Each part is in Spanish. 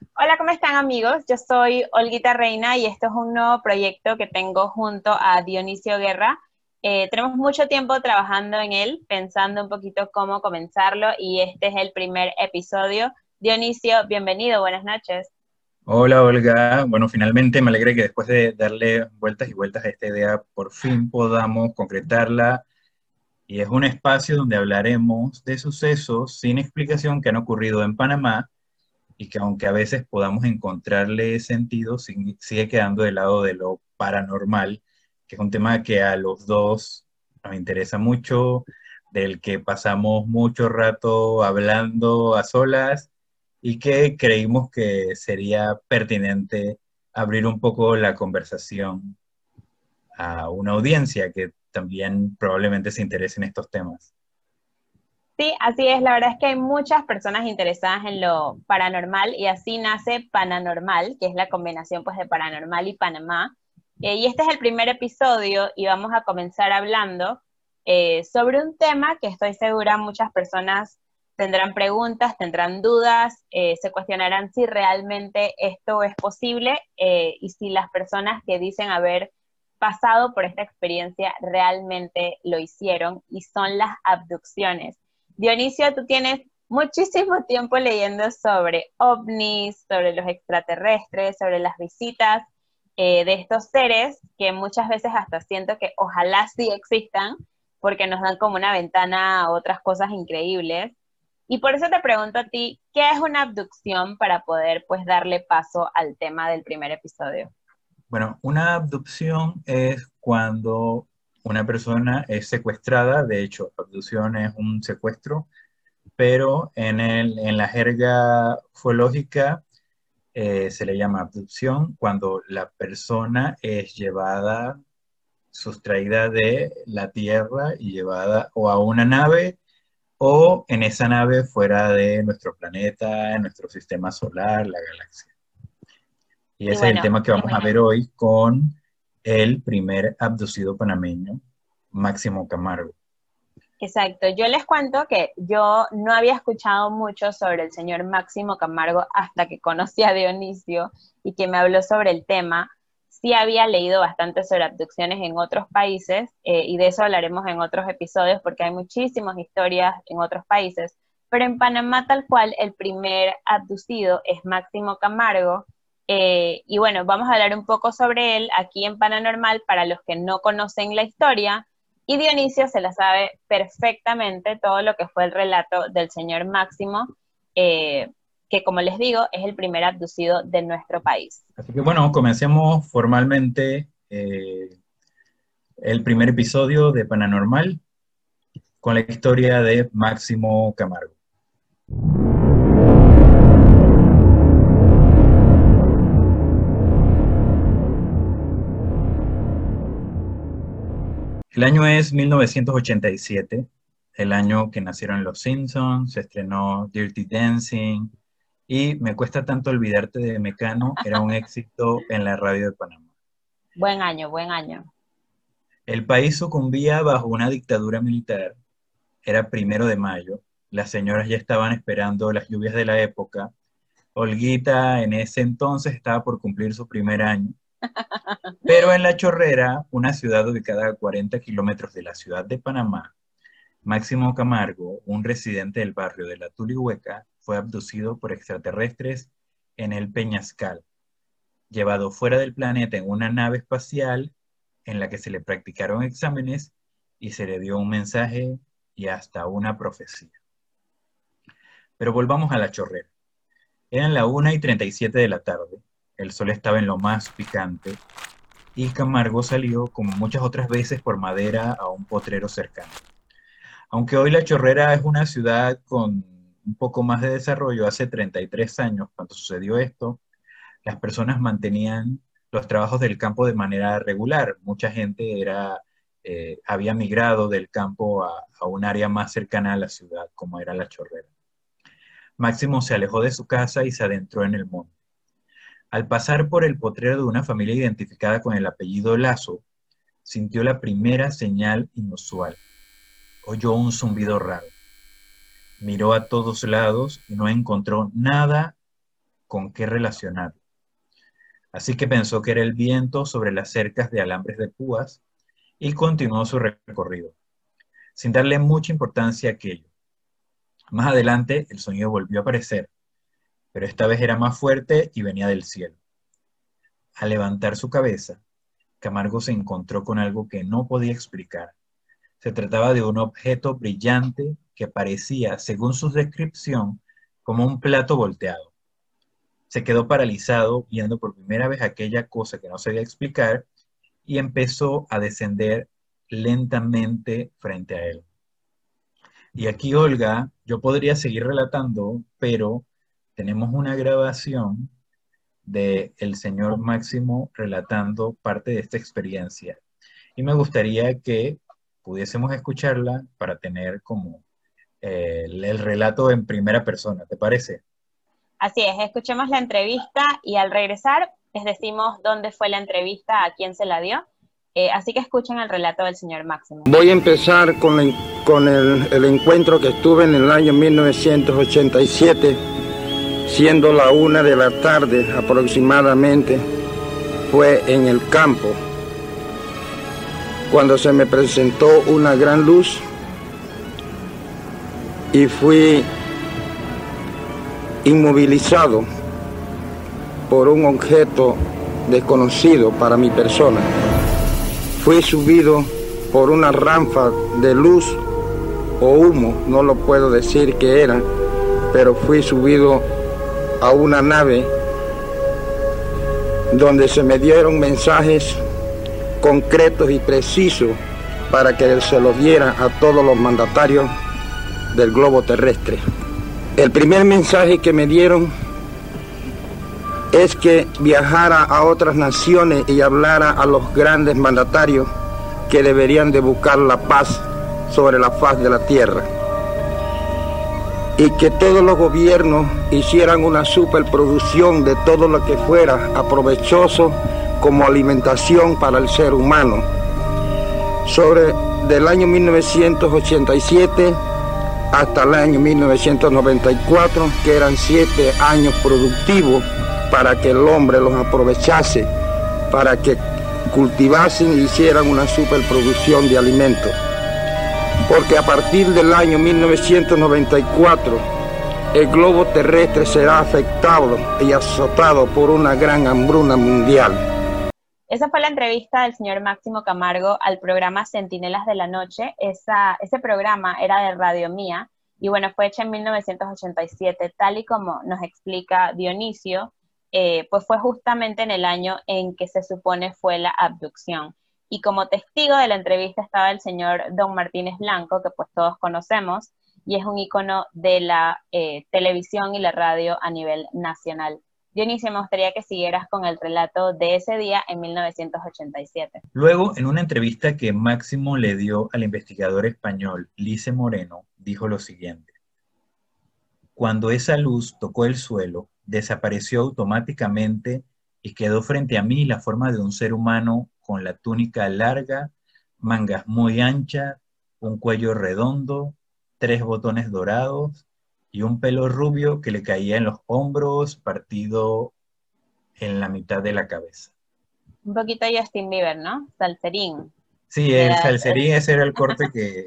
Hola, ¿cómo están amigos? Yo soy Olguita Reina y esto es un nuevo proyecto que tengo junto a Dionisio Guerra. Eh, tenemos mucho tiempo trabajando en él, pensando un poquito cómo comenzarlo y este es el primer episodio. Dionisio, bienvenido, buenas noches. Hola Olga, bueno, finalmente me alegré que después de darle vueltas y vueltas a esta idea, por fin podamos concretarla y es un espacio donde hablaremos de sucesos sin explicación que han ocurrido en Panamá y que aunque a veces podamos encontrarle sentido, sigue quedando del lado de lo paranormal, que es un tema que a los dos nos interesa mucho, del que pasamos mucho rato hablando a solas y que creímos que sería pertinente abrir un poco la conversación a una audiencia que también probablemente se interesen estos temas. Sí, así es. La verdad es que hay muchas personas interesadas en lo paranormal y así nace Pananormal, que es la combinación pues de paranormal y Panamá. Eh, y este es el primer episodio y vamos a comenzar hablando eh, sobre un tema que estoy segura muchas personas tendrán preguntas, tendrán dudas, eh, se cuestionarán si realmente esto es posible y si las personas que dicen haber pasado por esta experiencia realmente lo hicieron y son las abducciones. Dionisio, tú tienes muchísimo tiempo leyendo sobre ovnis, sobre los extraterrestres, sobre las visitas eh, de estos seres que muchas veces hasta siento que ojalá sí existan porque nos dan como una ventana a otras cosas increíbles. Y por eso te pregunto a ti, ¿qué es una abducción para poder pues darle paso al tema del primer episodio? Bueno, una abducción es cuando una persona es secuestrada, de hecho, abducción es un secuestro, pero en, el, en la jerga ufológica eh, se le llama abducción cuando la persona es llevada, sustraída de la Tierra y llevada o a una nave o en esa nave fuera de nuestro planeta, en nuestro sistema solar, la galaxia. Y ese es el tema que vamos a ver hoy con el primer abducido panameño, Máximo Camargo. Exacto, yo les cuento que yo no había escuchado mucho sobre el señor Máximo Camargo hasta que conocí a Dionisio y que me habló sobre el tema. Sí había leído bastante sobre abducciones en otros países eh, y de eso hablaremos en otros episodios porque hay muchísimas historias en otros países, pero en Panamá tal cual el primer abducido es Máximo Camargo, eh, y bueno, vamos a hablar un poco sobre él aquí en Paranormal para los que no conocen la historia. Y Dionisio se la sabe perfectamente todo lo que fue el relato del señor Máximo, eh, que como les digo, es el primer abducido de nuestro país. Así que bueno, comencemos formalmente eh, el primer episodio de Paranormal con la historia de Máximo Camargo. El año es 1987, el año que nacieron Los Simpsons, se estrenó Dirty Dancing y Me cuesta tanto olvidarte de Mecano, era un éxito en la radio de Panamá. Buen año, buen año. El país sucumbía bajo una dictadura militar, era primero de mayo, las señoras ya estaban esperando las lluvias de la época, Olguita en ese entonces estaba por cumplir su primer año pero en La Chorrera, una ciudad ubicada a 40 kilómetros de la ciudad de Panamá, Máximo Camargo, un residente del barrio de La Tulihueca, fue abducido por extraterrestres en el Peñascal, llevado fuera del planeta en una nave espacial en la que se le practicaron exámenes y se le dio un mensaje y hasta una profecía. Pero volvamos a La Chorrera. Eran la 1 y 37 de la tarde el sol estaba en lo más picante y Camargo salió, como muchas otras veces, por madera a un potrero cercano. Aunque hoy La Chorrera es una ciudad con un poco más de desarrollo, hace 33 años, cuando sucedió esto, las personas mantenían los trabajos del campo de manera regular. Mucha gente era, eh, había migrado del campo a, a un área más cercana a la ciudad, como era La Chorrera. Máximo se alejó de su casa y se adentró en el monte. Al pasar por el potrero de una familia identificada con el apellido Lazo, sintió la primera señal inusual. Oyó un zumbido raro. Miró a todos lados y no encontró nada con qué relacionarlo. Así que pensó que era el viento sobre las cercas de alambres de púas y continuó su recorrido, sin darle mucha importancia a aquello. Más adelante el sonido volvió a aparecer, pero esta vez era más fuerte y venía del cielo. Al levantar su cabeza, Camargo se encontró con algo que no podía explicar. Se trataba de un objeto brillante que parecía, según su descripción, como un plato volteado. Se quedó paralizado viendo por primera vez aquella cosa que no sabía explicar y empezó a descender lentamente frente a él. Y aquí, Olga, yo podría seguir relatando, pero tenemos una grabación de el señor Máximo relatando parte de esta experiencia. Y me gustaría que pudiésemos escucharla para tener como eh, el relato en primera persona, ¿te parece? Así es, escuchemos la entrevista y al regresar les decimos dónde fue la entrevista, a quién se la dio. Eh, así que escuchen el relato del señor Máximo. Voy a empezar con, con el, el encuentro que estuve en el año 1987 siendo la una de la tarde aproximadamente, fue en el campo, cuando se me presentó una gran luz y fui inmovilizado por un objeto desconocido para mi persona. Fui subido por una rampa de luz o humo, no lo puedo decir qué era, pero fui subido a una nave donde se me dieron mensajes concretos y precisos para que se los diera a todos los mandatarios del globo terrestre. El primer mensaje que me dieron es que viajara a otras naciones y hablara a los grandes mandatarios que deberían de buscar la paz sobre la faz de la tierra y que todos los gobiernos hicieran una superproducción de todo lo que fuera aprovechoso como alimentación para el ser humano. Sobre del año 1987 hasta el año 1994, que eran siete años productivos para que el hombre los aprovechase, para que cultivasen y hicieran una superproducción de alimentos porque a partir del año 1994 el globo terrestre será afectado y azotado por una gran hambruna mundial. Esa fue la entrevista del señor Máximo Camargo al programa Centinelas de la Noche. ese programa era de Radio Mía y bueno, fue hecho en 1987, tal y como nos explica Dionisio, eh, pues fue justamente en el año en que se supone fue la abducción y como testigo de la entrevista estaba el señor Don Martínez Blanco, que pues todos conocemos, y es un icono de la eh, televisión y la radio a nivel nacional. Dionisio, me gustaría que siguieras con el relato de ese día en 1987. Luego, en una entrevista que Máximo le dio al investigador español Lice Moreno, dijo lo siguiente. Cuando esa luz tocó el suelo, desapareció automáticamente y quedó frente a mí la forma de un ser humano con la túnica larga, mangas muy anchas, un cuello redondo, tres botones dorados y un pelo rubio que le caía en los hombros, partido en la mitad de la cabeza. Un poquito Justin Bieber, ¿no? Salserín. Sí, el salserín, ese era el corte que,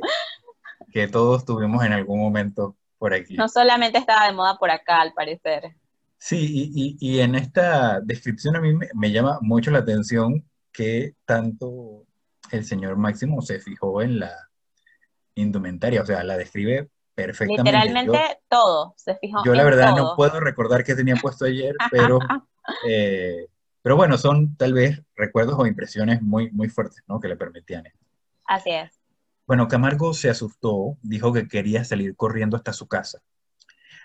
que todos tuvimos en algún momento por aquí. No solamente estaba de moda por acá, al parecer. Sí, y, y, en esta descripción a mí me, me, llama mucho la atención que tanto el señor Máximo se fijó en la indumentaria, o sea, la describe perfectamente. Literalmente todo, se fijó. Yo la verdad no puedo recordar qué tenía puesto ayer, pero, eh, pero bueno, son tal vez recuerdos o impresiones muy, muy fuertes, ¿no? Que le permitían esto. Así es. Bueno, Camargo se asustó, dijo que quería salir corriendo hasta su casa.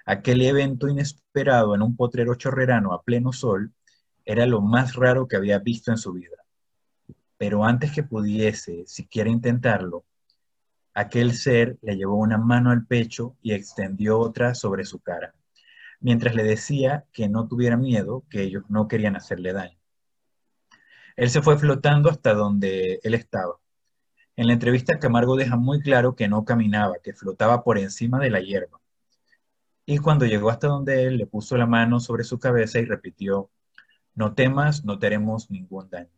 Aquel evento inesperado en un potrero chorrerano a pleno sol era lo más raro que había visto en su vida pero antes que pudiese siquiera intentarlo, aquel ser le llevó una mano al pecho y extendió otra sobre su cara, mientras le decía que no tuviera miedo, que ellos no querían hacerle daño. Él se fue flotando hasta donde él estaba. En la entrevista Camargo deja muy claro que no caminaba, que flotaba por encima de la hierba. Y cuando llegó hasta donde él, le puso la mano sobre su cabeza y repitió, no temas, no tenemos ningún daño.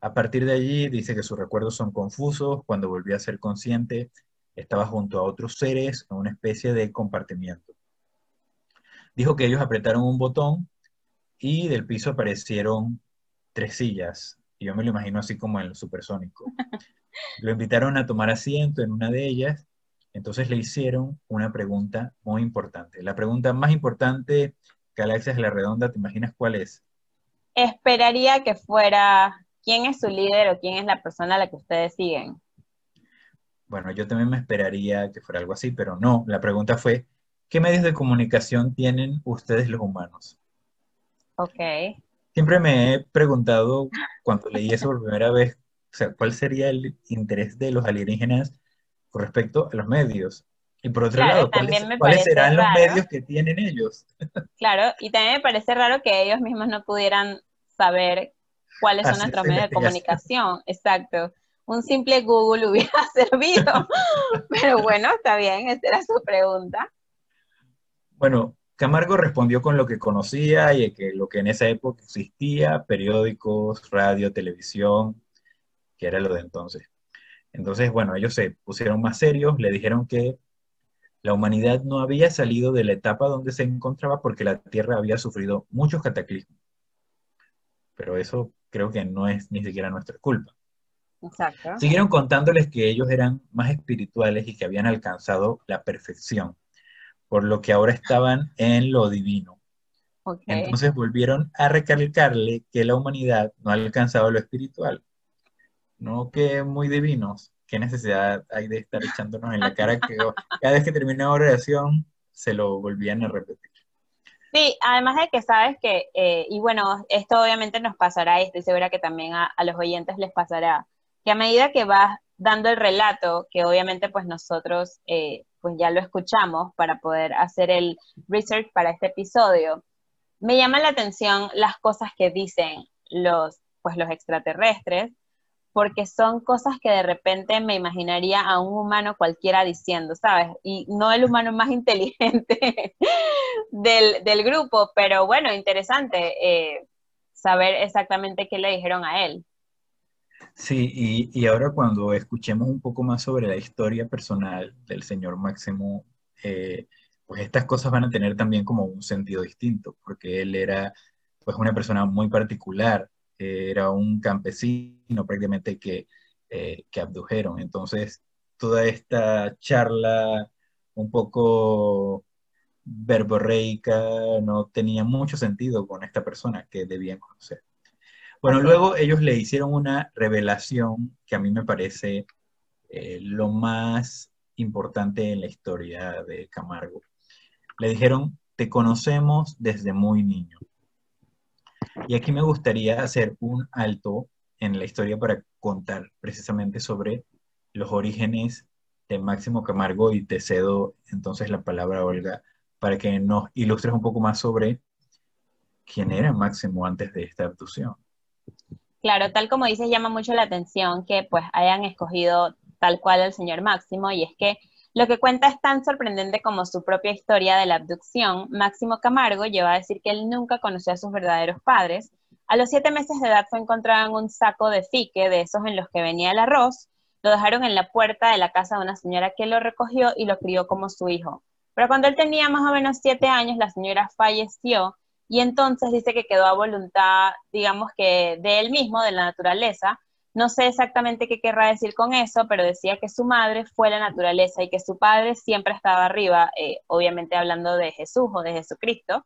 A partir de allí dice que sus recuerdos son confusos. Cuando volvió a ser consciente, estaba junto a otros seres en una especie de compartimiento. Dijo que ellos apretaron un botón y del piso aparecieron tres sillas. Y yo me lo imagino así como en el supersónico. Lo invitaron a tomar asiento en una de ellas. Entonces le hicieron una pregunta muy importante. La pregunta más importante, Galaxias de la Redonda, ¿te imaginas cuál es? Esperaría que fuera quién es su líder o quién es la persona a la que ustedes siguen. Bueno, yo también me esperaría que fuera algo así, pero no. La pregunta fue, ¿qué medios de comunicación tienen ustedes los humanos? Ok. Siempre me he preguntado, cuando leí eso por primera vez, o sea, ¿cuál sería el interés de los alienígenas con respecto a los medios? Y por otro lado, ¿cuáles, serán los medios que tienen ellos? Claro, y también me parece raro que ellos mismos no pudieran saber cuáles son nuestros medios de comunicación. Exacto. Un simple Google hubiera servido. Pero bueno, está bien, esa era su pregunta. Bueno, Camargo respondió con lo que conocía y que lo que en esa época existía, periódicos, radio, televisión, que era lo de entonces. Entonces, bueno, ellos se pusieron más serios, le dijeron que la humanidad no había salido de la etapa donde se encontraba porque la Tierra había sufrido muchos cataclismos. Pero eso creo que no es ni siquiera nuestra culpa. Exacto. Siguieron contándoles que ellos eran más espirituales y que habían alcanzado la perfección por lo que ahora estaban en lo divino. Entonces volvieron a recalcarle que la humanidad no ha alcanzado lo espiritual. No que muy divinos, qué necesidad hay de estar echándonos en la cara que cada vez que terminaba oración se lo volvían a repetir. Sí, además de que sabes que, eh, y bueno, esto obviamente nos pasará y estoy segura que también a, los oyentes les pasará, que a medida que vas dando el relato, que obviamente pues nosotros eh, pues ya lo escuchamos para poder hacer el research para este episodio, me llama la atención las cosas que dicen los, pues los extraterrestres, porque son cosas que de repente me imaginaría a un humano cualquiera diciendo, ¿sabes? Y no el humano más inteligente del, grupo, pero bueno, interesante eh, saber exactamente qué le dijeron a él. Sí, y, ahora cuando escuchemos un poco más sobre la historia personal del señor Máximo, eh, pues estas cosas van a tener también como un sentido distinto, porque él era pues una persona muy particular, era un campesino prácticamente que, eh, que abdujeron. Entonces, toda esta charla un poco verborreica no tenía mucho sentido con esta persona que debían conocer. Bueno, luego ellos le hicieron una revelación que a mí me parece eh, lo más importante en la historia de Camargo. Le dijeron, te conocemos desde muy niño. Y aquí me gustaría hacer un alto en la historia para contar precisamente sobre los orígenes de Máximo Camargo y te cedo entonces la palabra, Olga, para que nos ilustres un poco más sobre quién era Máximo antes de esta abducción. Claro, tal como dices, llama mucho la atención que pues hayan escogido tal cual al señor Máximo, y es que lo que cuenta es tan sorprendente como su propia historia de la abducción. Máximo Camargo lleva a decir que él nunca conoció a sus verdaderos padres. A los siete meses de edad fue encontrado en un saco de fique, de esos en los que venía el arroz. Lo dejaron en la puerta de la casa de una señora que lo recogió y lo crió como su hijo. Pero cuando él tenía más o menos siete años, la señora falleció y entonces dice que quedó a voluntad, digamos que de él mismo, de la naturaleza. No sé exactamente qué querrá decir con eso, pero decía que su madre fue la naturaleza y que su padre siempre estaba arriba, eh, obviamente hablando de Jesús o de Jesucristo.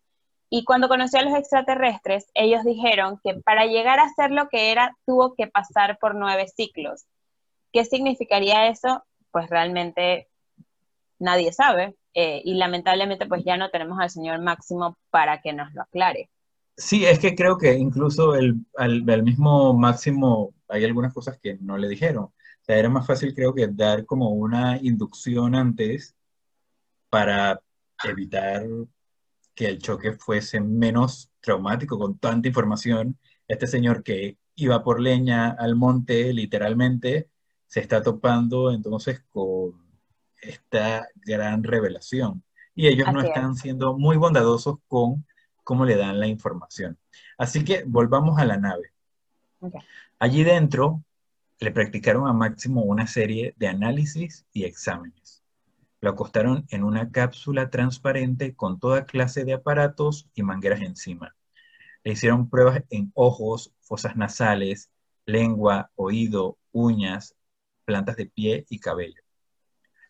Y cuando conoció a los extraterrestres, ellos dijeron que para llegar a ser lo que era, tuvo que pasar por nueve ciclos. ¿Qué significaría eso? Pues realmente nadie sabe. Eh, y lamentablemente pues ya no tenemos al señor Máximo para que nos lo aclare. Sí, es que creo que incluso el, al, mismo Máximo hay algunas cosas que no le dijeron. O sea, era más fácil creo que dar como una inducción antes para evitar que el choque fuese menos traumático con tanta información. Este señor que iba por leña al monte, literalmente, se está topando entonces con esta gran revelación. y ellos no están siendo muy bondadosos con cómo le dan la información. Así que volvamos a la nave. Allí dentro le practicaron a Máximo una serie de análisis y exámenes. Lo acostaron en una cápsula transparente con toda clase de aparatos y mangueras encima. Le hicieron pruebas en ojos, fosas nasales, lengua, oído, uñas, plantas de pie y cabello.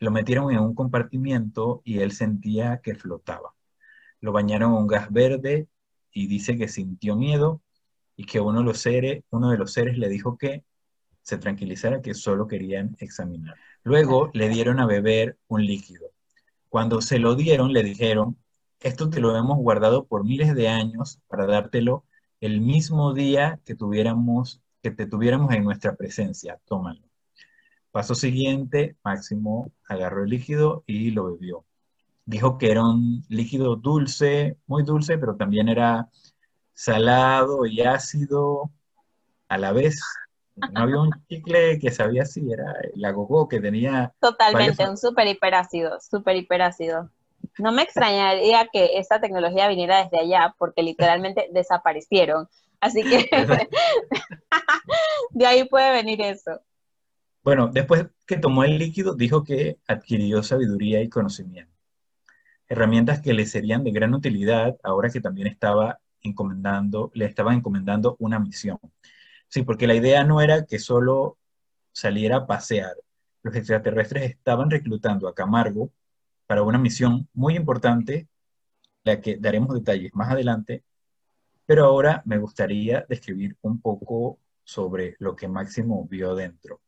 Lo metieron en un compartimiento y él sentía que flotaba. Lo bañaron en un gas verde y dice que sintió miedo y que uno de los seres, uno de los seres le dijo que se tranquilizara, que solo querían examinar. Luego le dieron a beber un líquido. Cuando se lo dieron, le dijeron, esto te lo hemos guardado por miles de años para dártelo el mismo día que tuviéramos, que te tuviéramos en nuestra presencia. Tómalo. Paso siguiente, Máximo agarró el líquido y lo bebió. Dijo que era un líquido dulce, muy dulce, pero también era salado y ácido a la vez. No había un chicle que sabía así, era la gogo que tenía... Totalmente, un súper hiperácido, súper hiperácido. No me extrañaría que esta tecnología viniera desde allá, porque literalmente desaparecieron. Así que de ahí puede venir eso. Bueno, después que tomó el líquido, dijo que adquirió sabiduría y conocimiento. Herramientas que le serían de gran utilidad ahora que también estaba encomendando, le estaba encomendando una misión. Sí, porque la idea no era que solo saliera a pasear. Los extraterrestres estaban reclutando a Camargo para una misión muy importante, la que daremos detalles más adelante, pero ahora me gustaría describir un poco sobre lo que Máximo vio dentro.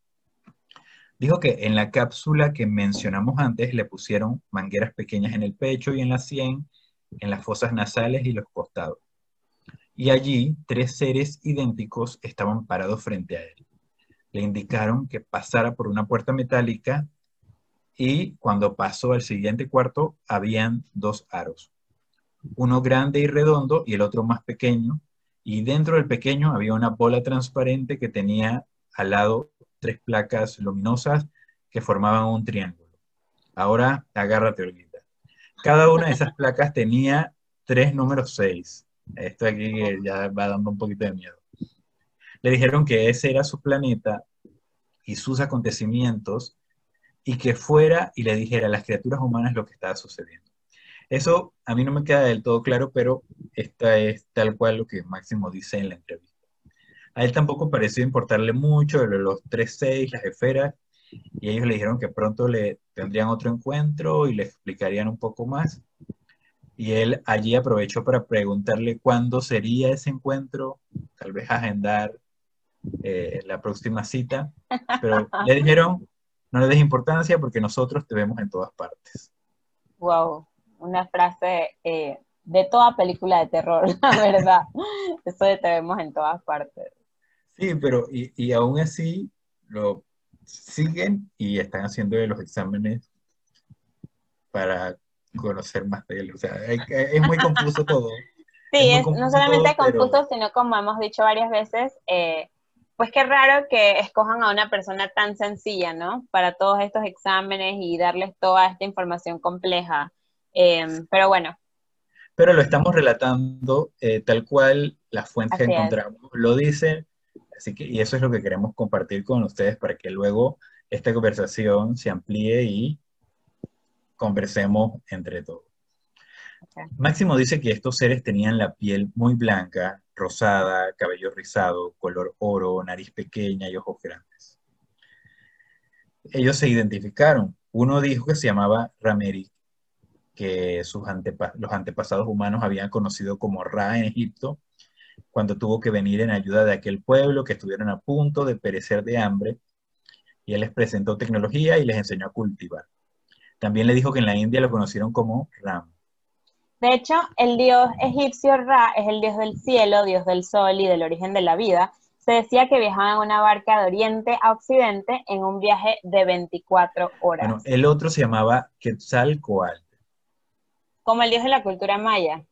Dijo que en la cápsula que mencionamos antes le pusieron mangueras pequeñas en el pecho y en la sien, en las fosas nasales y los costados y allí tres seres idénticos estaban parados frente a él. Le indicaron que pasara por una puerta metálica y cuando pasó al siguiente cuarto habían dos aros, uno grande y redondo y el otro más pequeño, y dentro del pequeño había una bola transparente que tenía al lado tres placas luminosas que formaban un triángulo. Ahora agárrate, Olguita. Cada una de esas placas tenía tres números seis esto aquí ya va dando un poquito de miedo. Le dijeron que ese era su planeta y sus acontecimientos y que fuera y le dijera a las criaturas humanas lo que estaba sucediendo. Eso a mí no me queda del todo claro, pero esta es tal cual lo que Máximo dice en la entrevista. A él tampoco pareció importarle mucho los 3-6, las esferas, y ellos le dijeron que pronto le tendrían otro encuentro y le explicarían un poco más y él allí aprovechó para preguntarle cuándo sería ese encuentro, tal vez agendar eh, la próxima cita, pero le dijeron, no le des importancia porque nosotros te vemos en todas partes. Wow, una frase eh, de toda película de terror, la verdad. Eso de te vemos en todas partes. Sí, pero y, y aún así lo siguen y están haciendo los exámenes para conocer más de él. O sea, es, muy confuso todo. Sí, es, no solamente confuso, sino como hemos dicho varias veces, eh, pues qué raro que escojan a una persona tan sencilla, ¿no? Para todos estos exámenes y darles toda esta información compleja. Em, pero bueno. Pero lo estamos relatando eh, tal cual las fuentes que encontramos lo dicen, así que, y eso es lo que queremos compartir con ustedes para que luego esta conversación se amplíe y conversemos entre todos. Máximo dice que estos seres tenían la piel muy blanca, rosada, cabello rizado, color oro, nariz pequeña y ojos grandes. Ellos se identificaron. Uno dijo que se llamaba Rameri, que sus los antepasados humanos habían conocido como Ra en Egipto, cuando tuvo que venir en ayuda de aquel pueblo que estuvieron a punto de perecer de hambre, y él les presentó tecnología y les enseñó a cultivar. También le dijo que en la India lo conocieron como Ram. De hecho, el dios egipcio Ra es el dios del cielo, dios del sol y del origen de la vida. Se decía que viajaba en una barca de oriente a occidente en un viaje de 24 horas. Bueno, el otro se llamaba Quetzalcoatl. Como el dios de la cultura maya.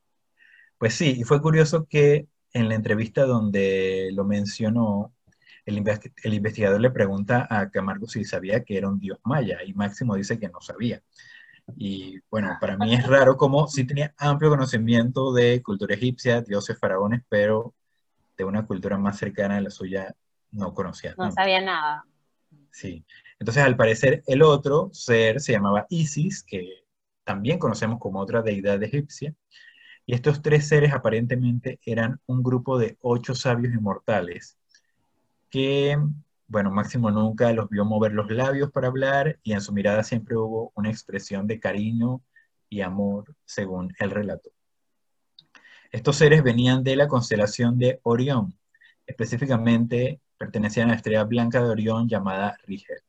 Pues sí, y fue curioso que en la entrevista donde lo mencionó, el, investigador le pregunta a Camargo si sabía que era un dios maya y Máximo dice que no sabía. Y bueno, para mí es raro como sí tenía amplio conocimiento de cultura egipcia, dioses, faraones, pero de una cultura más cercana a la suya no conocía. No sabía nada. Sí. Entonces, al parecer, el otro ser se llamaba Isis, que también conocemos como otra deidad egipcia. Y estos tres seres aparentemente eran un grupo de ocho sabios inmortales que, bueno, Máximo nunca los vio mover los labios para hablar y en su mirada siempre hubo una expresión de cariño y amor, según el relato. Estos seres venían de la constelación de Orión, específicamente pertenecían a la estrella blanca de Orión llamada Rigel.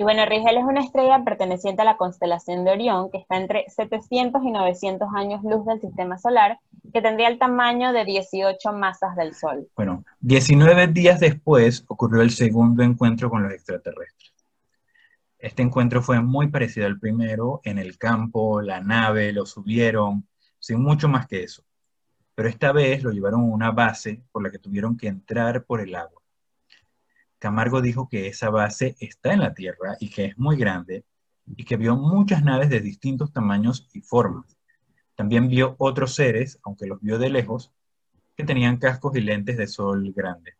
Y bueno, Rigel es una estrella perteneciente a la constelación de Orión, que está entre 700 y 900 años luz del sistema solar, que tendría el tamaño de 18 masas del Sol. Bueno, 19 días después ocurrió el segundo encuentro con los extraterrestres. Este encuentro fue muy parecido al primero, en el campo, la nave, lo subieron, sin mucho más que eso. Pero esta vez lo llevaron a una base por la que tuvieron que entrar por el agua. Camargo dijo que esa base está en la Tierra y que es muy grande y que vio muchas naves de distintos tamaños y formas. También vio otros seres, aunque los vio de lejos, que tenían cascos y lentes de sol grandes.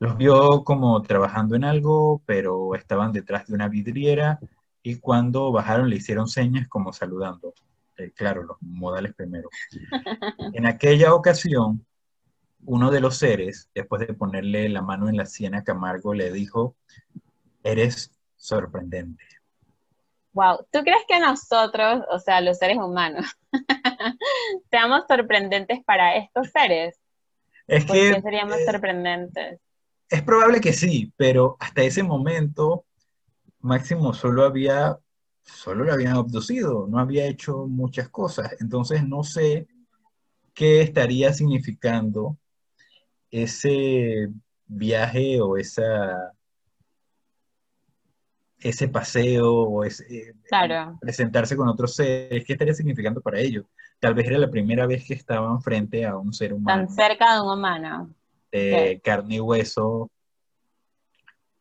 Los vio como trabajando en algo, pero estaban detrás de una vidriera y cuando bajaron le hicieron señas como saludando. Eh, claro, los modales primero. En aquella ocasión, uno de los seres, después de ponerle la mano en la sien a Camargo, le dijo, eres sorprendente. Wow, ¿tú crees que nosotros, o sea, los seres humanos, seamos sorprendentes para estos seres? Es ¿Por que qué seríamos eh, sorprendentes? es probable que sí, pero hasta ese momento Máximo solo había, solo lo habían abducido, no había hecho muchas cosas. Entonces no sé qué estaría significando ese viaje o esa, ese paseo o ese, Claro. presentarse con otros seres, ¿qué estaría significando para ellos? Tal vez era la primera vez que estaban frente a un ser humano Tan cerca de un humano. de carne y hueso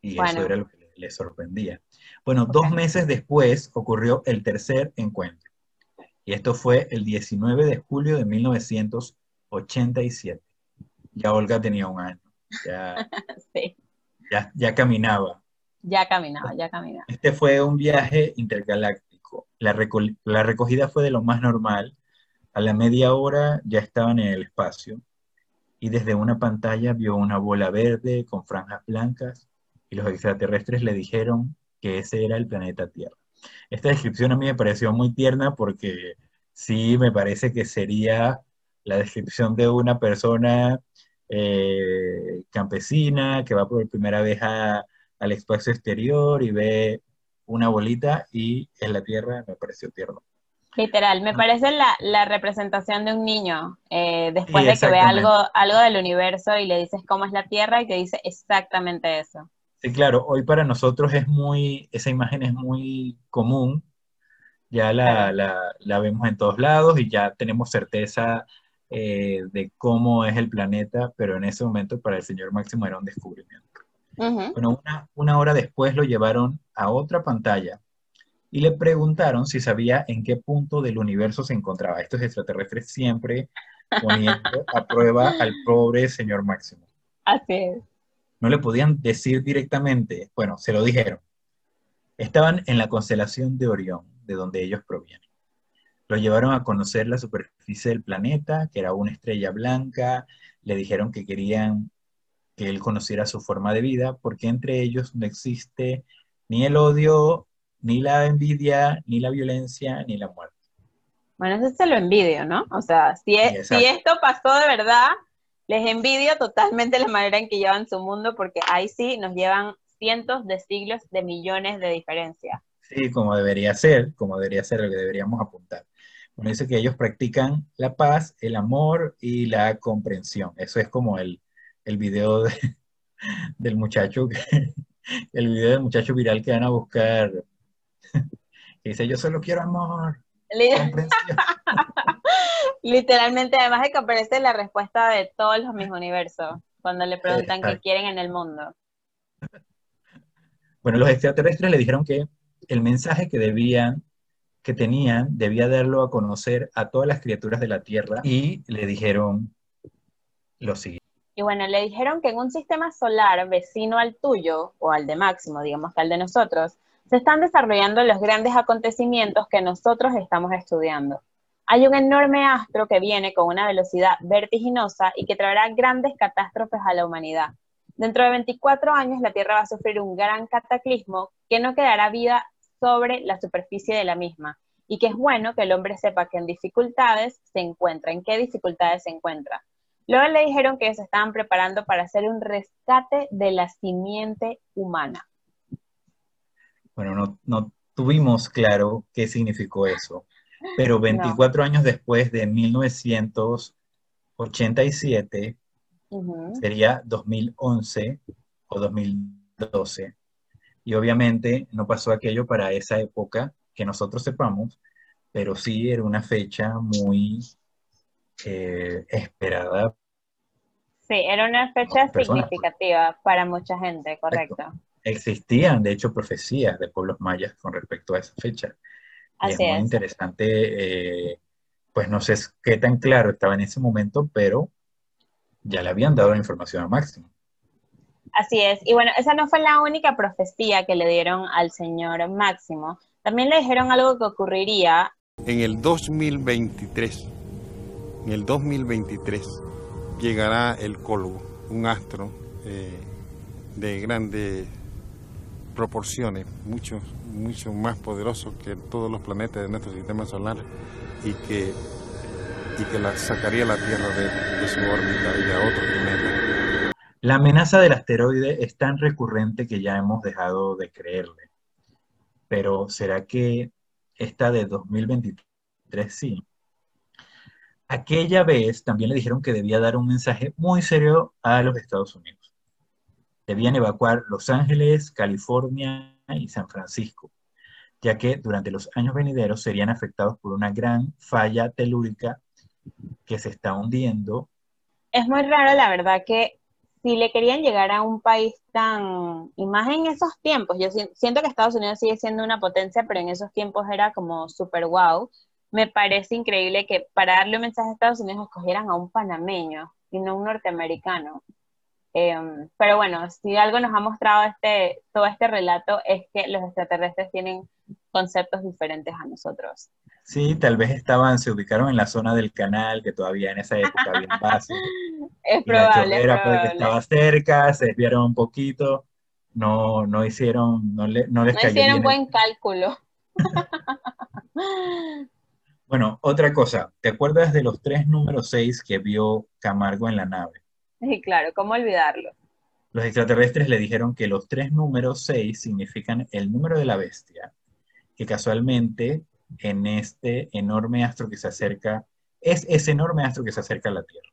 y Bueno. eso era lo que le- les sorprendía. Bueno, dos meses después ocurrió el tercer encuentro y esto fue el 19 de julio de 1987. Ya Olga tenía un año, ya, Sí, ya, ya caminaba. ya caminaba, ya caminaba. Este fue un viaje intergaláctico. La, reco- la recogida fue de lo más normal. A la media hora ya estaban en el espacio y desde una pantalla vio una bola verde con franjas blancas y los extraterrestres le dijeron que ese era el planeta Tierra. Esta descripción a mí me pareció muy tierna porque sí me parece que sería la descripción de una persona eh, campesina que va por primera vez a- al espacio exterior y ve una bolita y es la Tierra, me pareció tierno. Literal, me Ah. parece la, la representación de un niño, eh, después Sí, de que ve algo, algo del universo y le dices cómo es la Tierra y te dice exactamente eso. Sí, claro, hoy para nosotros es muy, esa imagen es muy común, ya la, Claro. la- la vemos en todos lados y ya tenemos certeza eh, de cómo es el planeta, pero en ese momento para el señor Máximo era un descubrimiento. Bueno, una, una hora después lo llevaron a otra pantalla y le preguntaron si sabía en qué punto del universo se encontraba. Estos extraterrestres siempre poniendo a prueba al pobre señor Máximo. Así es. No le podían decir directamente, bueno, se lo dijeron. Estaban en la constelación de Orión, de donde ellos provienen. Lo llevaron a conocer la superficie del planeta, que era una estrella blanca. Le dijeron que querían que él conociera su forma de vida, porque entre ellos no existe ni el odio, ni la envidia, ni la violencia, ni la muerte. Bueno, eso se lo envidio, ¿no? O sea, si, es- Sí, si esto pasó de verdad, les envidio totalmente la manera en que llevan su mundo, porque ahí sí nos llevan cientos de siglos de millones de diferencia. Sí, como debería ser, como debería ser lo que deberíamos apuntar. Bueno, dice que ellos practican la paz, el amor y la comprensión. Eso es como el, el video de- del muchacho, que- el video del muchacho viral que van a buscar, que dice, yo solo quiero amor. Literalmente, además de que aparece la respuesta de todos los mis universos, cuando le preguntan qué quieren en el mundo. Bueno, los extraterrestres le dijeron que el mensaje que debían que tenían debía darlo a conocer a todas las criaturas de la Tierra y le dijeron lo siguiente. Y bueno, le dijeron que en un sistema solar vecino al tuyo, o al de Máximo, digamos que al de nosotros, se están desarrollando los grandes acontecimientos que nosotros estamos estudiando. Hay un enorme astro que viene con una velocidad vertiginosa y que traerá grandes catástrofes a la humanidad. Dentro de 24 años la Tierra va a sufrir un gran cataclismo que no quedará vida sobre la superficie de la misma y que es bueno que el hombre sepa que en dificultades se encuentra, en qué dificultades se encuentra. Luego le dijeron que se estaban preparando para hacer un rescate de la simiente humana. Bueno, no, no tuvimos claro qué significó eso, pero 24 años después de 1987, sería 2011 o 2012. Y obviamente no pasó aquello para esa época que nosotros sepamos, pero sí era una fecha muy eh, esperada. Sí, era una fecha significativa para mucha gente, correcto. Existían, de hecho, profecías de pueblos mayas con respecto a esa fecha. Y es muy interesante, eh, pues no sé qué tan claro estaba en ese momento, pero ya le habían dado la información a Máximo. Así es. Y bueno, esa no fue la única profecía que le dieron al señor Máximo. También le dijeron algo que ocurriría. En el 2023, en el 2023 llegará el Colgo, un astro eh, de grandes proporciones, mucho, mucho más poderoso que todos los planetas de nuestro sistema solar y que y que la sacaría la Tierra de, su órbita y a otro planeta. La amenaza del asteroide es tan recurrente que ya hemos dejado de creerle. Pero ¿será que esta de 2023 sí? Aquella vez también le dijeron que debía dar un mensaje muy serio a los Estados Unidos. Debían evacuar Los Ángeles, California y San Francisco, ya que durante los años venideros serían afectados por una gran falla telúrica que se está hundiendo. Es muy raro, la verdad, que si le querían llegar a un país tan, y más en esos tiempos, yo siento que Estados Unidos sigue siendo una potencia, pero en esos tiempos era como super wow. Me parece increíble que para darle un mensaje a Estados Unidos escogieran a un panameño y no un norteamericano. Em, pero bueno, si algo nos ha mostrado este, todo este relato es que los extraterrestres tienen conceptos diferentes a nosotros. Sí, tal vez estaban, se ubicaron en la zona del canal, que todavía en esa época había base. es probable. La puede que estaba cerca, se desviaron un poquito, no, no hicieron, no, le, no les no hicieron buen cálculo. bueno, otra cosa, ¿te acuerdas de los tres números seis que vio Camargo en la nave? Sí, claro, ¿cómo olvidarlo? Los extraterrestres le dijeron que los tres números seis significan el número de la bestia, que casualmente en este enorme astro que se acerca, es ese enorme astro que se acerca a la Tierra.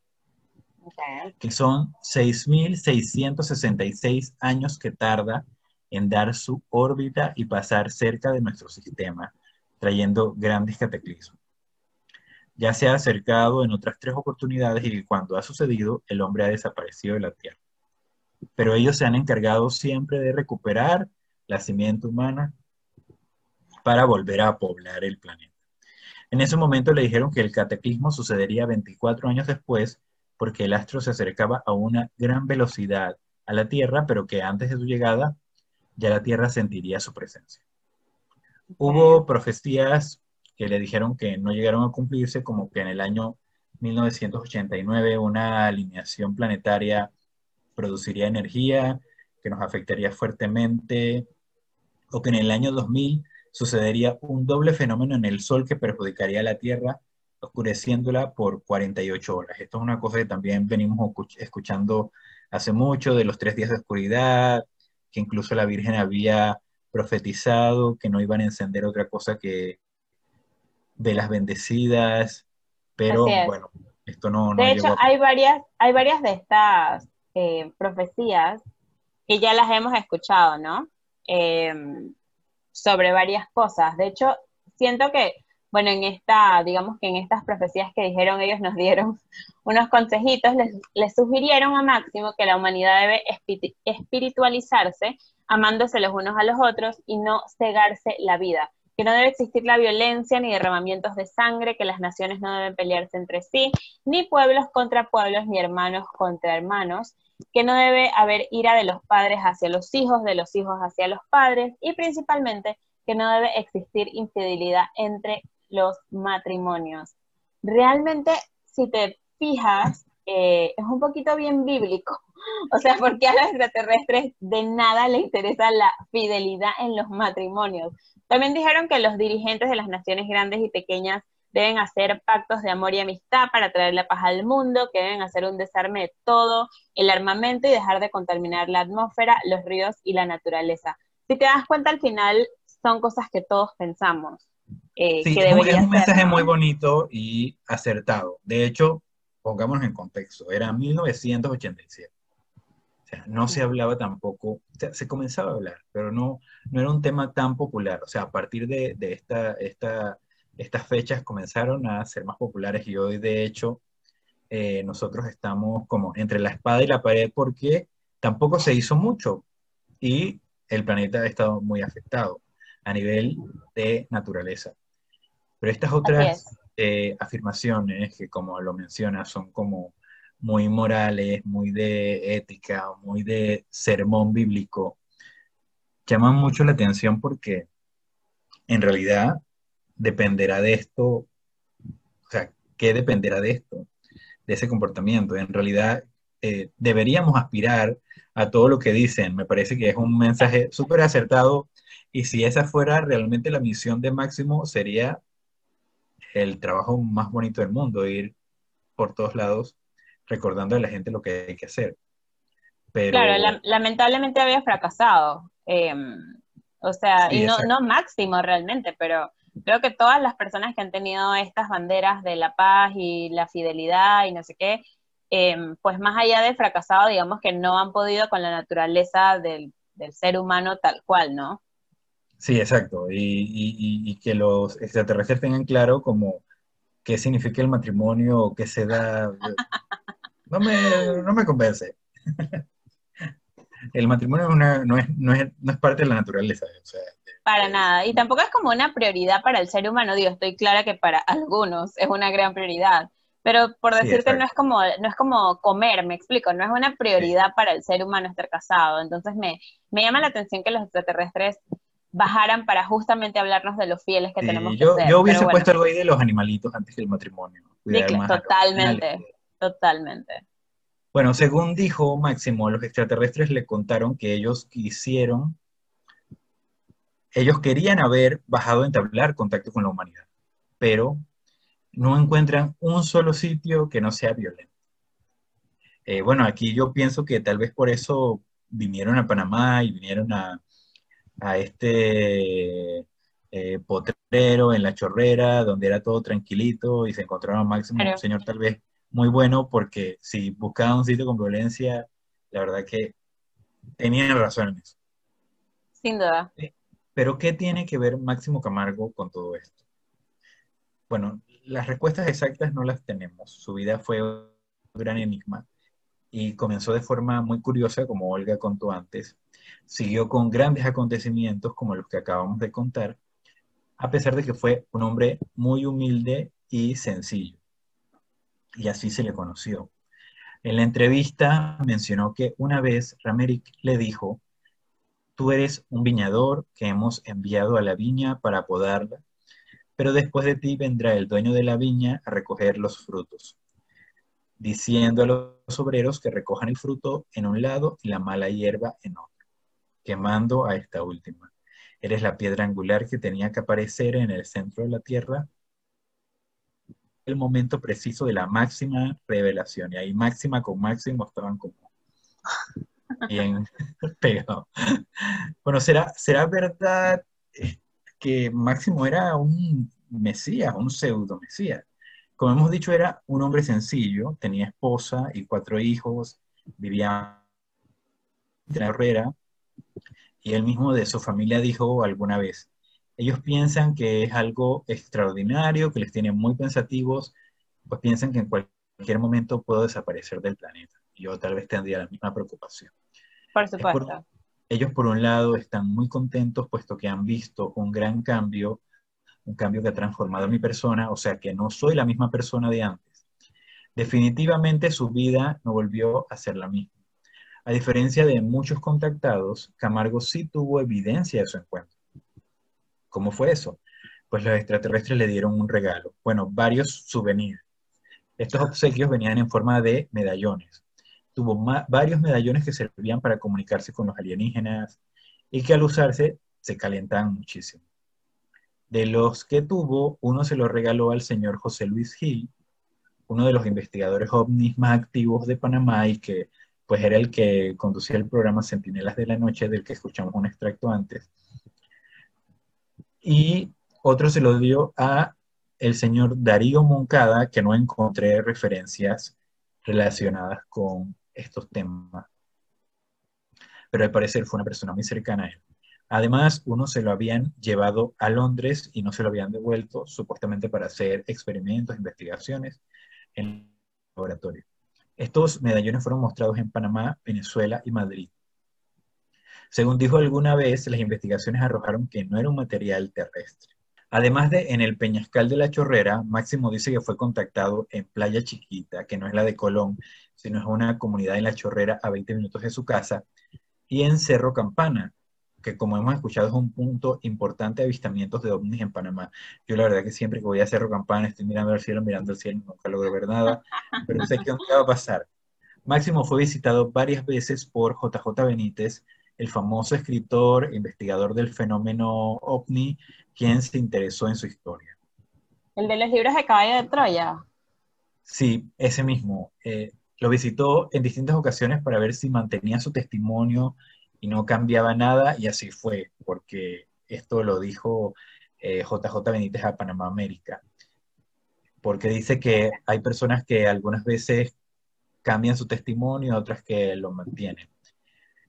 Que son 6.666 años que tarda en dar su órbita y pasar cerca de nuestro sistema, trayendo grandes cataclismos. Ya se ha acercado en otras tres oportunidades y cuando ha sucedido, el hombre ha desaparecido de la Tierra. Pero ellos se han encargado siempre de recuperar la simiente humana para volver a poblar el planeta. En ese momento le dijeron que el cataclismo sucedería 24 años después porque el astro se acercaba a una gran velocidad a la Tierra, pero que antes de su llegada ya la Tierra sentiría su presencia. Hubo profecías que le dijeron que no llegaron a cumplirse, como que en el año 1989 una alineación planetaria produciría energía que nos afectaría fuertemente, o que en el año 2000 sucedería un doble fenómeno en el Sol que perjudicaría a la Tierra, oscureciéndola por 48 horas. Esto es una cosa que también venimos escuchando hace mucho, de los tres días de oscuridad, que incluso la Virgen había profetizado que no iban a encender otra cosa que velas bendecidas, pero bueno, esto no... de hecho, hay varias, hay varias de estas eh, profecías que ya las hemos escuchado, ¿no? Eh, sobre varias cosas. De hecho, siento que, bueno, en esta, digamos que en estas profecías que dijeron, ellos nos dieron unos consejitos, les, sugirieron a Máximo que la humanidad debe espiritualizarse, amándose los unos a los otros y no cegarse la vida. que no debe existir la violencia ni derramamientos de sangre, que las naciones no deben pelearse entre sí, ni pueblos contra pueblos, ni hermanos contra hermanos, que no debe haber ira de los padres hacia los hijos, de los hijos hacia los padres, y principalmente que no debe existir infidelidad entre los matrimonios. Realmente, si te fijas, eh, es un poquito bien bíblico. O sea, porque a los extraterrestres de nada le interesa la fidelidad en los matrimonios. También dijeron que los dirigentes de las naciones grandes y pequeñas deben hacer pactos de amor y amistad para traer la paz al mundo, que deben hacer un desarme de todo el armamento y dejar de contaminar la atmósfera, los ríos y la naturaleza. Si te das cuenta, al final son cosas que todos pensamos. Eh, sí, es un mensaje muy bonito y acertado. De hecho, pongámonos en contexto, era 1987. O sea, no se hablaba tampoco, se comenzaba a hablar, pero no, no era un tema tan popular. O sea, a partir de, de esta, esta, estas fechas comenzaron a ser más populares y hoy, de hecho, eh, nosotros estamos como entre la espada y la pared porque tampoco se hizo mucho y el planeta ha estado muy afectado a nivel de naturaleza. Pero estas otras eh, afirmaciones que, como lo menciona, son como muy morales, muy de ética, muy de sermón bíblico, llaman mucho la atención porque en realidad dependerá de esto, o sea, ¿qué dependerá de esto? De ese comportamiento. En realidad eh, deberíamos aspirar a todo lo que dicen. Me parece que es un mensaje súper acertado y si esa fuera realmente la misión de Máximo, sería el trabajo más bonito del mundo, ir por todos lados recordando a la gente lo que hay que hacer. Claro, lamentablemente había fracasado. Em, o sea, y no, no máximo realmente, pero creo que todas las personas que han tenido estas banderas de la paz y la fidelidad y no sé qué, em, pues más allá de fracasado, digamos que no han podido con la naturaleza del, del ser humano tal cual, ¿no? Sí, exacto. Y, que los extraterrestres tengan claro como qué significa el matrimonio, qué se da. No me, no me convence. El matrimonio no, es, no, es, no, es, parte de la naturaleza. Para nada. Y tampoco es como una prioridad para el ser humano. Digo, estoy clara que para algunos es una gran prioridad. Pero por decirte, no, es como, no es como comer, me explico, no es una prioridad para el ser humano estar casado. Entonces me, me llama la atención que los extraterrestres bajaran para justamente hablarnos de los fieles que tenemos yo, que ser. Yo hubiese puesto algo ahí de los animalitos antes que el matrimonio. totalmente, totalmente. Bueno, según dijo Máximo, los extraterrestres le contaron que ellos quisieron, ellos querían haber bajado a entablar contacto con la humanidad, pero no encuentran un solo sitio que no sea violento. Eh, bueno, aquí yo pienso que tal vez por eso vinieron a Panamá y vinieron a, a este eh, potrero en la chorrera, donde era todo tranquilito y se encontraron Máximo, un señor tal vez muy bueno, porque si buscaban un sitio con violencia, la verdad que tenían razón en eso. Sin duda. Pero ¿qué tiene que ver Máximo Camargo con todo esto? Bueno, las respuestas exactas no las tenemos. Su vida fue un gran enigma y comenzó de forma muy curiosa, como Olga contó antes, Siguió con grandes acontecimientos como los que acabamos de contar, a pesar de que fue un hombre muy humilde y sencillo. Y así se le conoció. En la entrevista mencionó que una vez Ramerick le dijo, tú eres un viñador que hemos enviado a la viña para podarla, pero después de ti vendrá el dueño de la viña a recoger los frutos, diciendo a los obreros que recojan el fruto en un lado y la mala hierba en otro quemando a esta última. Eres la piedra angular que tenía que aparecer en el centro de la tierra el momento preciso de la máxima revelación. Y ahí máxima con máximo estaban como bien pegados. Bueno, ¿será, ¿será verdad eh, que Máximo era un mesías, un pseudo mesías? Como hemos dicho, era un hombre sencillo, tenía esposa y cuatro hijos, vivía en la y él mismo de su familia dijo alguna vez, ellos piensan que es algo extraordinario, que les tiene muy pensativos, pues piensan que en cualquier momento puedo desaparecer del planeta. Yo tal vez tendría la misma preocupación. Por supuesto. Ellos, por un lado, están muy contentos puesto que han visto un gran cambio, un cambio que ha transformado mi persona, o sea que no soy la misma persona de antes. Definitivamente su vida no volvió a ser la misma. A diferencia de muchos contactados, Camargo sí tuvo evidencia de su encuentro. ¿Cómo fue eso? Pues los extraterrestres le dieron un regalo, bueno, varios souvenirs. Estos obsequios venían en forma de medallones tuvo varios medallones que servían para comunicarse con los alienígenas y que al usarse se calentaban muchísimo. De los que tuvo, uno se lo regaló al señor José Luis Gil, uno de los investigadores ovnis más activos de Panamá y que pues era el que conducía el programa Centinelas de la Noche, del que escuchamos un extracto antes. Y otro se lo dio a el señor Darío Moncada, que no encontré referencias relacionadas con estos temas. Pero al parecer fue una persona muy cercana a él. Además, uno se lo habían llevado a Londres y no se lo habían devuelto, supuestamente para hacer experimentos, investigaciones en el laboratorio. Estos medallones fueron mostrados en Panamá, Venezuela y Madrid. Según dijo alguna vez, las investigaciones arrojaron que no era un material terrestre. Además de en el Peñascal de la Chorrera, Máximo dice que fue contactado en Playa Chiquita, que no es la de Colón, sino es una comunidad en la Chorrera a 20 minutos de su casa, y en Cerro Campana, que como hemos escuchado es un punto importante de avistamientos de ovnis en Panamá. Yo la verdad que siempre que voy a Cerro Campana estoy mirando al cielo, mirando al cielo, nunca logro ver nada, pero sé que va a pasar. Máximo fue visitado varias veces por JJ Benítez, el famoso escritor, investigador del fenómeno ovni, quien se interesó en su historia. ¿El de los libros de caballo de Troya? Sí, ese mismo. Eh, lo visitó en distintas ocasiones para ver si mantenía su testimonio y no cambiaba nada, y así fue, porque esto lo dijo JJ eh, Benítez a Panamá América, porque dice que hay personas que algunas veces cambian su testimonio, otras que lo mantienen.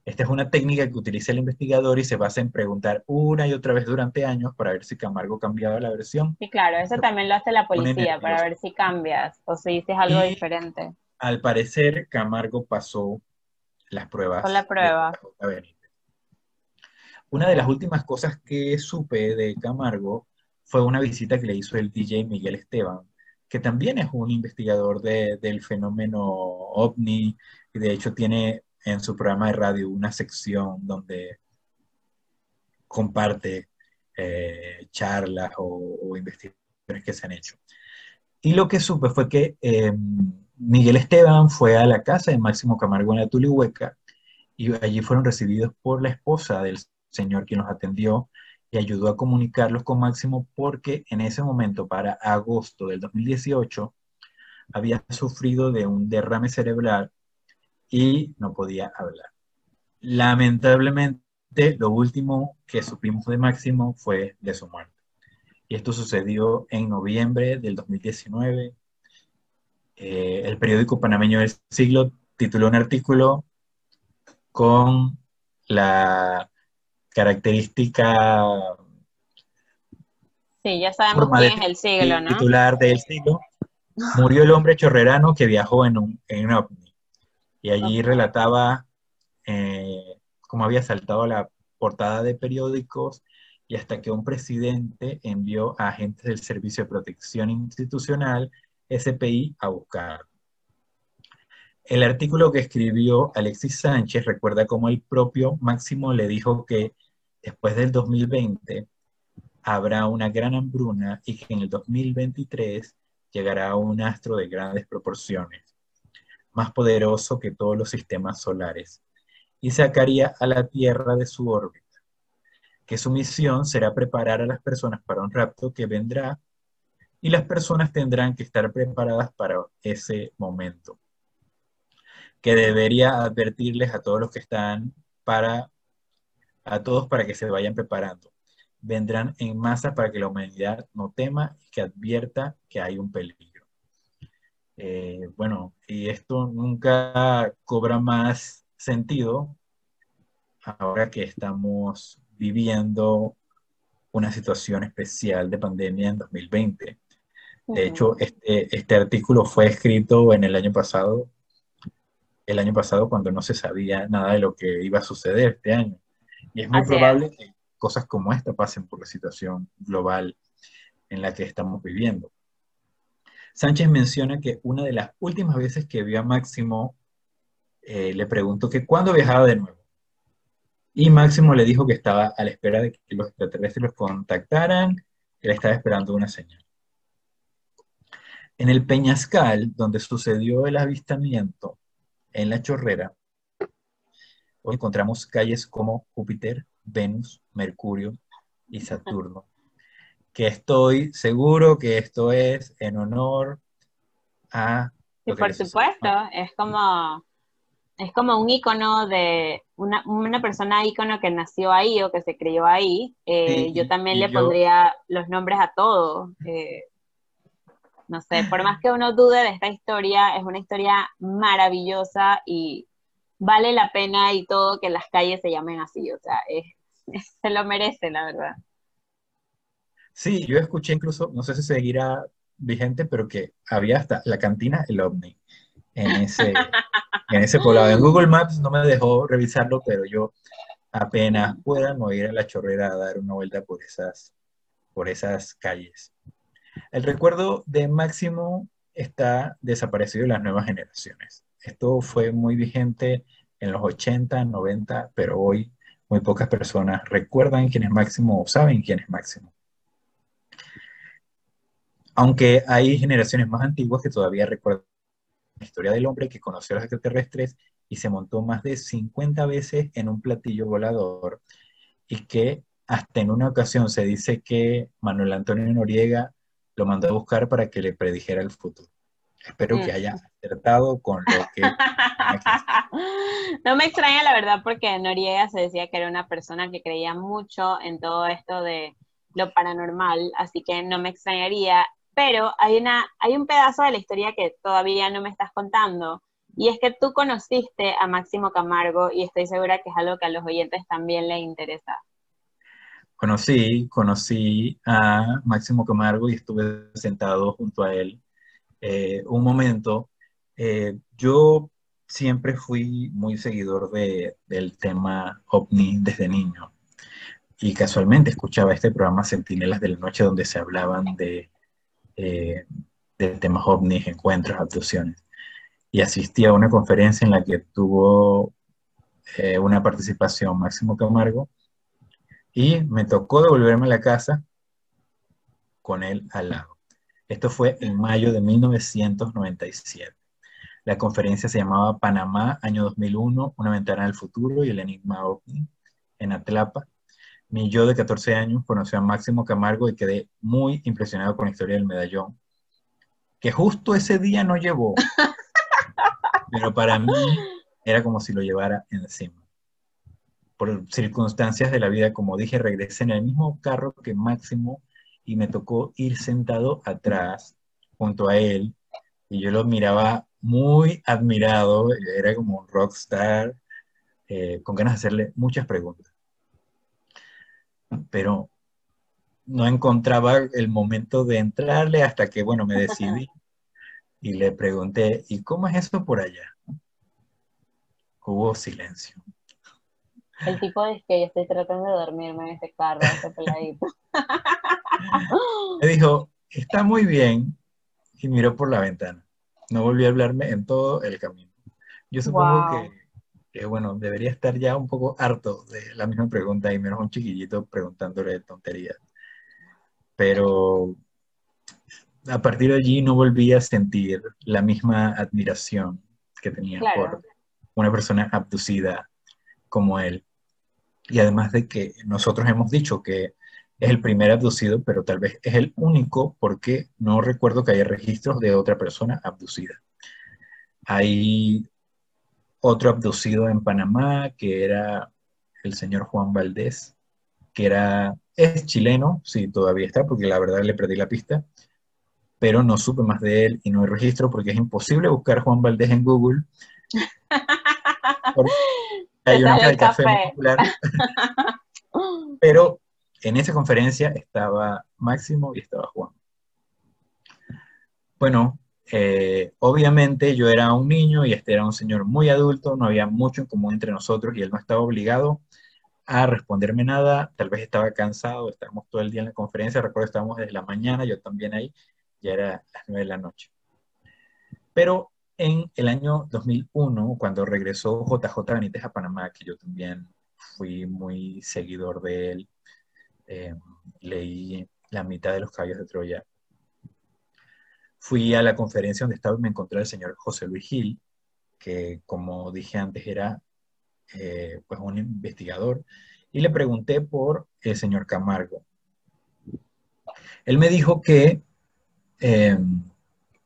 Esta es una técnica que utiliza el investigador y se basa en preguntar una y otra vez durante años para ver si Camargo cambiaba la versión. Sí, claro, eso también lo hace la policía para ver si cambias o si dices algo diferente. Al parecer, Camargo pasó las pruebas. Con la prueba. Una de las últimas cosas que supe de Camargo fue una visita que le hizo el DJ Miguel Esteban, que también es un investigador del fenómeno ovni, y de hecho tiene en su programa de radio una sección donde comparte eh, charlas o, investigaciones que se han hecho. Y lo que supe fue que em, Miguel Esteban fue a la casa de Máximo Camargo en la Tulihueca y allí fueron recibidos por la esposa del señor quien los atendió y ayudó a comunicarlos con Máximo porque en ese momento, para agosto del 2018, había sufrido de un derrame cerebral y no podía hablar. Lamentablemente, lo último que supimos de Máximo fue de su muerte. Y esto sucedió en noviembre del 2019. Eh, el periódico panameño del siglo tituló un artículo con la característica Sí, ya sabemos quién es el siglo, ¿no? Titular del siglo. Murió el hombre chorrerano que viajó en un, en un ovni y allí relataba eh, cómo había saltado a la portada de periódicos y hasta que un presidente envió a agentes del Servicio de Protección Institucional, SPI, a buscar. El artículo que escribió Alexis Sánchez recuerda cómo el propio Máximo le dijo que después del 2020 habrá una gran hambruna y que en el 2023 llegará un astro de grandes proporciones más poderoso que todos los sistemas solares, y sacaría a la Tierra de su órbita, que su misión será preparar a las personas para un rapto que vendrá, y las personas tendrán que estar preparadas para ese momento, que debería advertirles a todos los que están para, a todos para que se vayan preparando. Vendrán en masa para que la humanidad no tema y que advierta que hay un peligro. Eh, bueno, y esto nunca cobra más sentido ahora que estamos viviendo una situación especial de pandemia en 2020. De hecho, este, este artículo fue escrito en el año pasado, el año pasado cuando no se sabía nada de lo que iba a suceder este año. Y es muy probable que cosas como esta pasen por la situación global en la que estamos viviendo. Sánchez menciona que una de las últimas veces que vio a Máximo, eh, le preguntó que cuándo viajaba de nuevo. Y Máximo le dijo que estaba a la espera de que los extraterrestres los contactaran, que le estaba esperando una señal. En el Peñascal, donde sucedió el avistamiento, en la chorrera, hoy encontramos calles como Júpiter, Venus, Mercurio y Saturno, que estoy seguro que esto es en honor a... Y por supuesto, es como, es como un icono de una, una, persona icono que nació ahí o que se crió ahí. Eh, yo también le pondría los nombres a todos. Eh, no sé, por más que uno dude de esta historia, es una historia maravillosa y vale la pena y todo que las calles se llamen así, o sea, se lo merece, la verdad. Sí, yo escuché incluso, no sé si seguirá vigente, pero que había hasta la cantina El OVNI en ese, en ese poblado. En Google Maps no me dejó revisarlo, pero yo apenas pueda me ir a la chorrera a dar una vuelta por esas, por esas calles. El recuerdo de Máximo está desaparecido en las nuevas generaciones. Esto fue muy vigente en los 80, 90, pero hoy muy pocas personas recuerdan quién es Máximo o saben quién es Máximo. Aunque hay generaciones más antiguas que todavía recuerdan la historia del hombre que conoció a los extraterrestres y se montó más de 50 veces en un platillo volador y que hasta en una ocasión se dice que Manuel Antonio Noriega lo mandó a buscar para que le predijera el futuro. Espero que mm. haya acertado con lo que... no me extraña la verdad porque Noriega se decía que era una persona que creía mucho en todo esto de lo paranormal, así que no me extrañaría, pero hay, una, hay un pedazo de la historia que todavía no me estás contando, y es que tú conociste a Máximo Camargo y estoy segura que es algo que a los oyentes también les interesa conocí, conocí a Máximo Camargo y estuve sentado junto a él eh, un momento. Eh, yo siempre fui muy seguidor de, del tema ovni desde niño y casualmente escuchaba este programa Centinelas de la Noche donde se hablaban de, eh, de temas ovnis, encuentros, abducciones. Y asistí a una conferencia en la que tuvo una participación Máximo Camargo y me tocó devolverme a la casa con él al lado. Esto fue en mayo de 1997. La conferencia se llamaba Panamá, año 2001, una ventana al futuro y el enigma OVNI en Atlapa. Mi yo de 14 años conoció a Máximo Camargo y quedé muy impresionado con la historia del medallón, que justo ese día no llevó, pero para mí era como si lo llevara encima por circunstancias de la vida, como dije, regresé en el mismo carro que Máximo y me tocó ir sentado atrás junto a él y yo lo miraba muy admirado, era como un rockstar, eh, con ganas de hacerle muchas preguntas. Pero no encontraba el momento de entrarle hasta que, bueno, me decidí y le pregunté, ¿y cómo es eso por allá? Hubo silencio. El tipo de que yo estoy tratando de dormirme en ese carro, ese peladito. Me dijo, está muy bien, y miró por la ventana. No volvió a hablarme en todo el camino. Yo supongo que, bueno, debería estar ya un poco harto de la misma pregunta y menos un chiquillito preguntándole tonterías. Pero a partir de allí no volví a sentir la misma admiración que tenía por una persona abducida como él. Y además de que nosotros hemos dicho que es el primer abducido, pero tal vez es el único porque no recuerdo que haya registros de otra persona abducida. Hay otro abducido en Panamá que era el señor Juan Valdés, que era, es chileno, sí, todavía está, porque la verdad le perdí la pista, pero no supe más de él y no hay registro porque es imposible buscar Juan Valdés en Google. hay una de café, popular. Pero en esa conferencia estaba Máximo y estaba Juan. Bueno, eh, obviamente yo era un niño y este era un señor muy adulto, no había mucho en común entre nosotros y él no estaba obligado a responderme nada, tal vez estaba cansado, estábamos todo el día en la conferencia, recuerdo estábamos desde la mañana, yo también ahí, ya era las nueve de la noche. Pero en el año 2001, cuando regresó JJ Benítez a Panamá, que yo también fui muy seguidor de él, eh, leí la mitad de los caballos de Troya, fui a la conferencia donde estaba y me encontré al señor José Luis Gil, que como dije antes era eh, pues un investigador, y le pregunté por el señor Camargo. Él me dijo que, eh,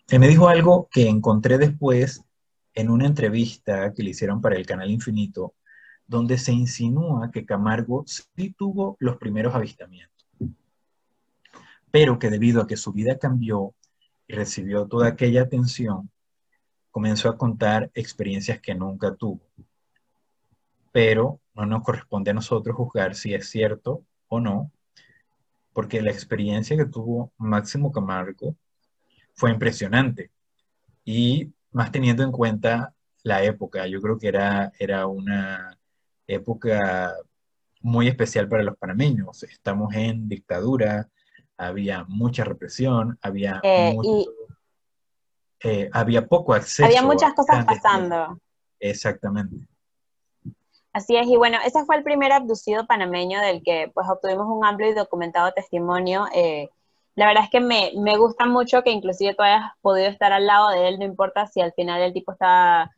él me dijo algo que encontré después en una entrevista que le hicieron para el canal Infinito, donde se insinúa que Camargo sí tuvo los primeros avistamientos, pero que debido a que su vida cambió y recibió toda aquella atención, comenzó a contar experiencias que nunca tuvo. Pero no nos corresponde a nosotros juzgar si es cierto o no, porque la experiencia que tuvo Máximo Camargo fue impresionante. Y más teniendo en cuenta la época, yo creo que era, era una época muy especial para los panameños. Estamos en dictadura, había mucha represión, había, Eh, mucho- eh, había poco acceso. había muchas cosas pasando. Exactamente. Así es, y bueno, ese fue el primer abducido panameño del que pues obtuvimos un amplio y documentado testimonio. Eh, la verdad es que me, me gusta mucho que inclusive tú hayas podido estar al lado de él, no importa si al final el tipo estaba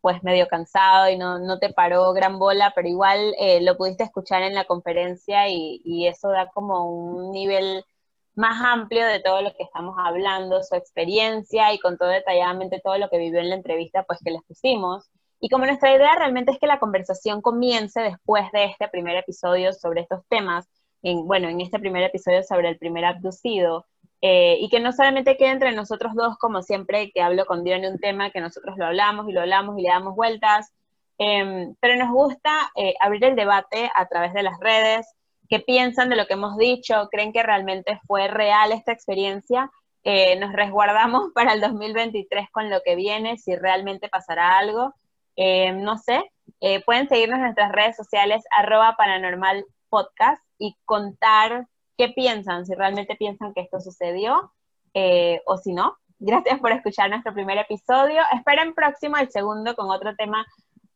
pues medio cansado y no, no te paró gran bola, pero igual eh, lo pudiste escuchar en la conferencia y, y eso da como un nivel más amplio de todo lo que estamos hablando, su experiencia y con todo detalladamente todo lo que vivió en la entrevista pues que les pusimos. Y como nuestra idea realmente es que la conversación comience después de este primer episodio sobre estos temas, en, bueno, en este primer episodio sobre el primer abducido, eh, y que no solamente quede entre nosotros dos, como siempre que hablo con Dion un tema, que nosotros lo hablamos y lo hablamos y le damos vueltas, eh, pero nos gusta eh, abrir el debate a través de las redes, qué piensan de lo que hemos dicho, creen que realmente fue real esta experiencia, Eh, nos resguardamos para el 2023 con lo que viene, si realmente pasará algo. Eh, no sé, eh, pueden seguirnos en nuestras redes sociales, arroba paranormal podcast, y contar qué piensan, si realmente piensan que esto sucedió o si no. Gracias por escuchar nuestro primer episodio. Esperen próximo el segundo con otro tema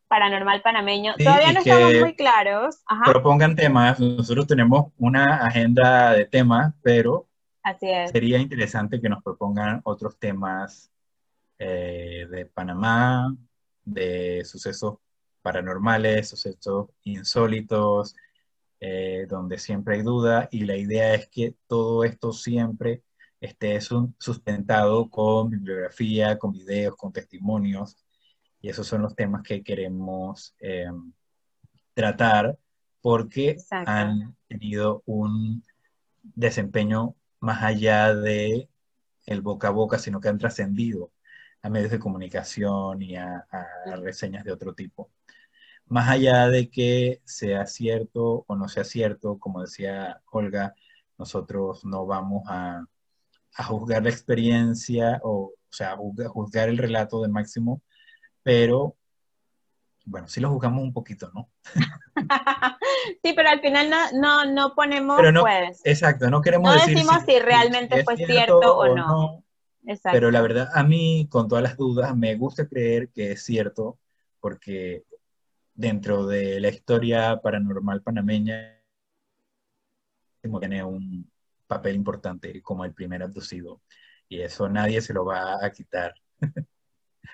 paranormal panameño. Sí, Todavía no estamos muy claros. Ajá, Propongan temas. Nosotros tenemos una agenda de temas, pero así es. sería interesante que nos propongan otros temas eh, de Panamá, de sucesos paranormales, sucesos insólitos, eh, donde siempre hay duda y la idea es que todo esto siempre esté su- sustentado con bibliografía, con videos, con testimonios y esos son los temas que queremos eh, tratar porque Exacto. han tenido un desempeño más allá de el boca a boca, sino que han trascendido a medios de comunicación y a, a reseñas de otro tipo. Más allá de que sea cierto o no sea cierto, como decía Olga, nosotros no vamos a, a juzgar la experiencia o, o sea, a juzgar, juzgar el relato de Máximo, pero bueno, sí lo juzgamos un poquito, ¿no? sí, pero al final no, no, no ponemos, no- pues. Exacto, no queremos No decir decimos si realmente fue cierto o no. Exacto. Pero la verdad, a mí, con todas las dudas, me gusta creer que es cierto, porque dentro de la historia paranormal panameña, tiene un papel importante como el primer abducido, y eso nadie se lo va a quitar.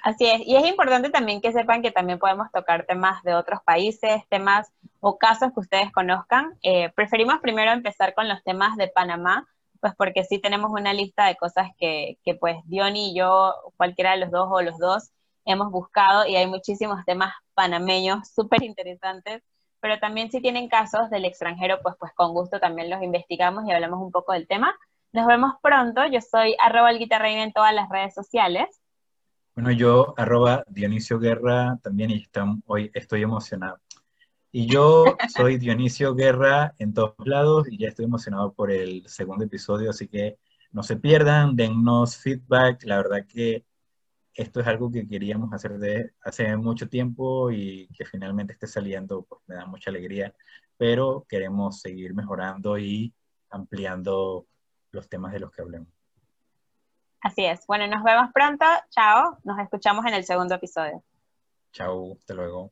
Así es, y es importante también que sepan que también podemos tocar temas de otros países, temas o casos que ustedes conozcan. Eh, preferimos primero empezar con los temas de Panamá, pues porque sí tenemos una lista de cosas que, que pues Diony y yo, cualquiera de los dos o los dos, hemos buscado y hay muchísimos temas panameños súper interesantes, pero también si tienen casos del extranjero, pues, pues con gusto también los investigamos y hablamos un poco del tema. Nos vemos pronto, yo soy arroba el en todas las redes sociales. Bueno, yo, arroba Dionisio Guerra, también y hoy estoy emocionado. Y yo soy Dionisio Guerra en todos lados y ya estoy emocionado por el segundo episodio, así que no se pierdan, dennos feedback. La verdad que esto es algo que queríamos hacer de hace mucho tiempo y que finalmente esté saliendo, pues me da mucha alegría. pero queremos seguir mejorando y ampliando los temas de los que hablemos. Así es. Bueno, nos vemos pronto. Chao. Nos escuchamos en el segundo episodio. Chao. Hasta luego.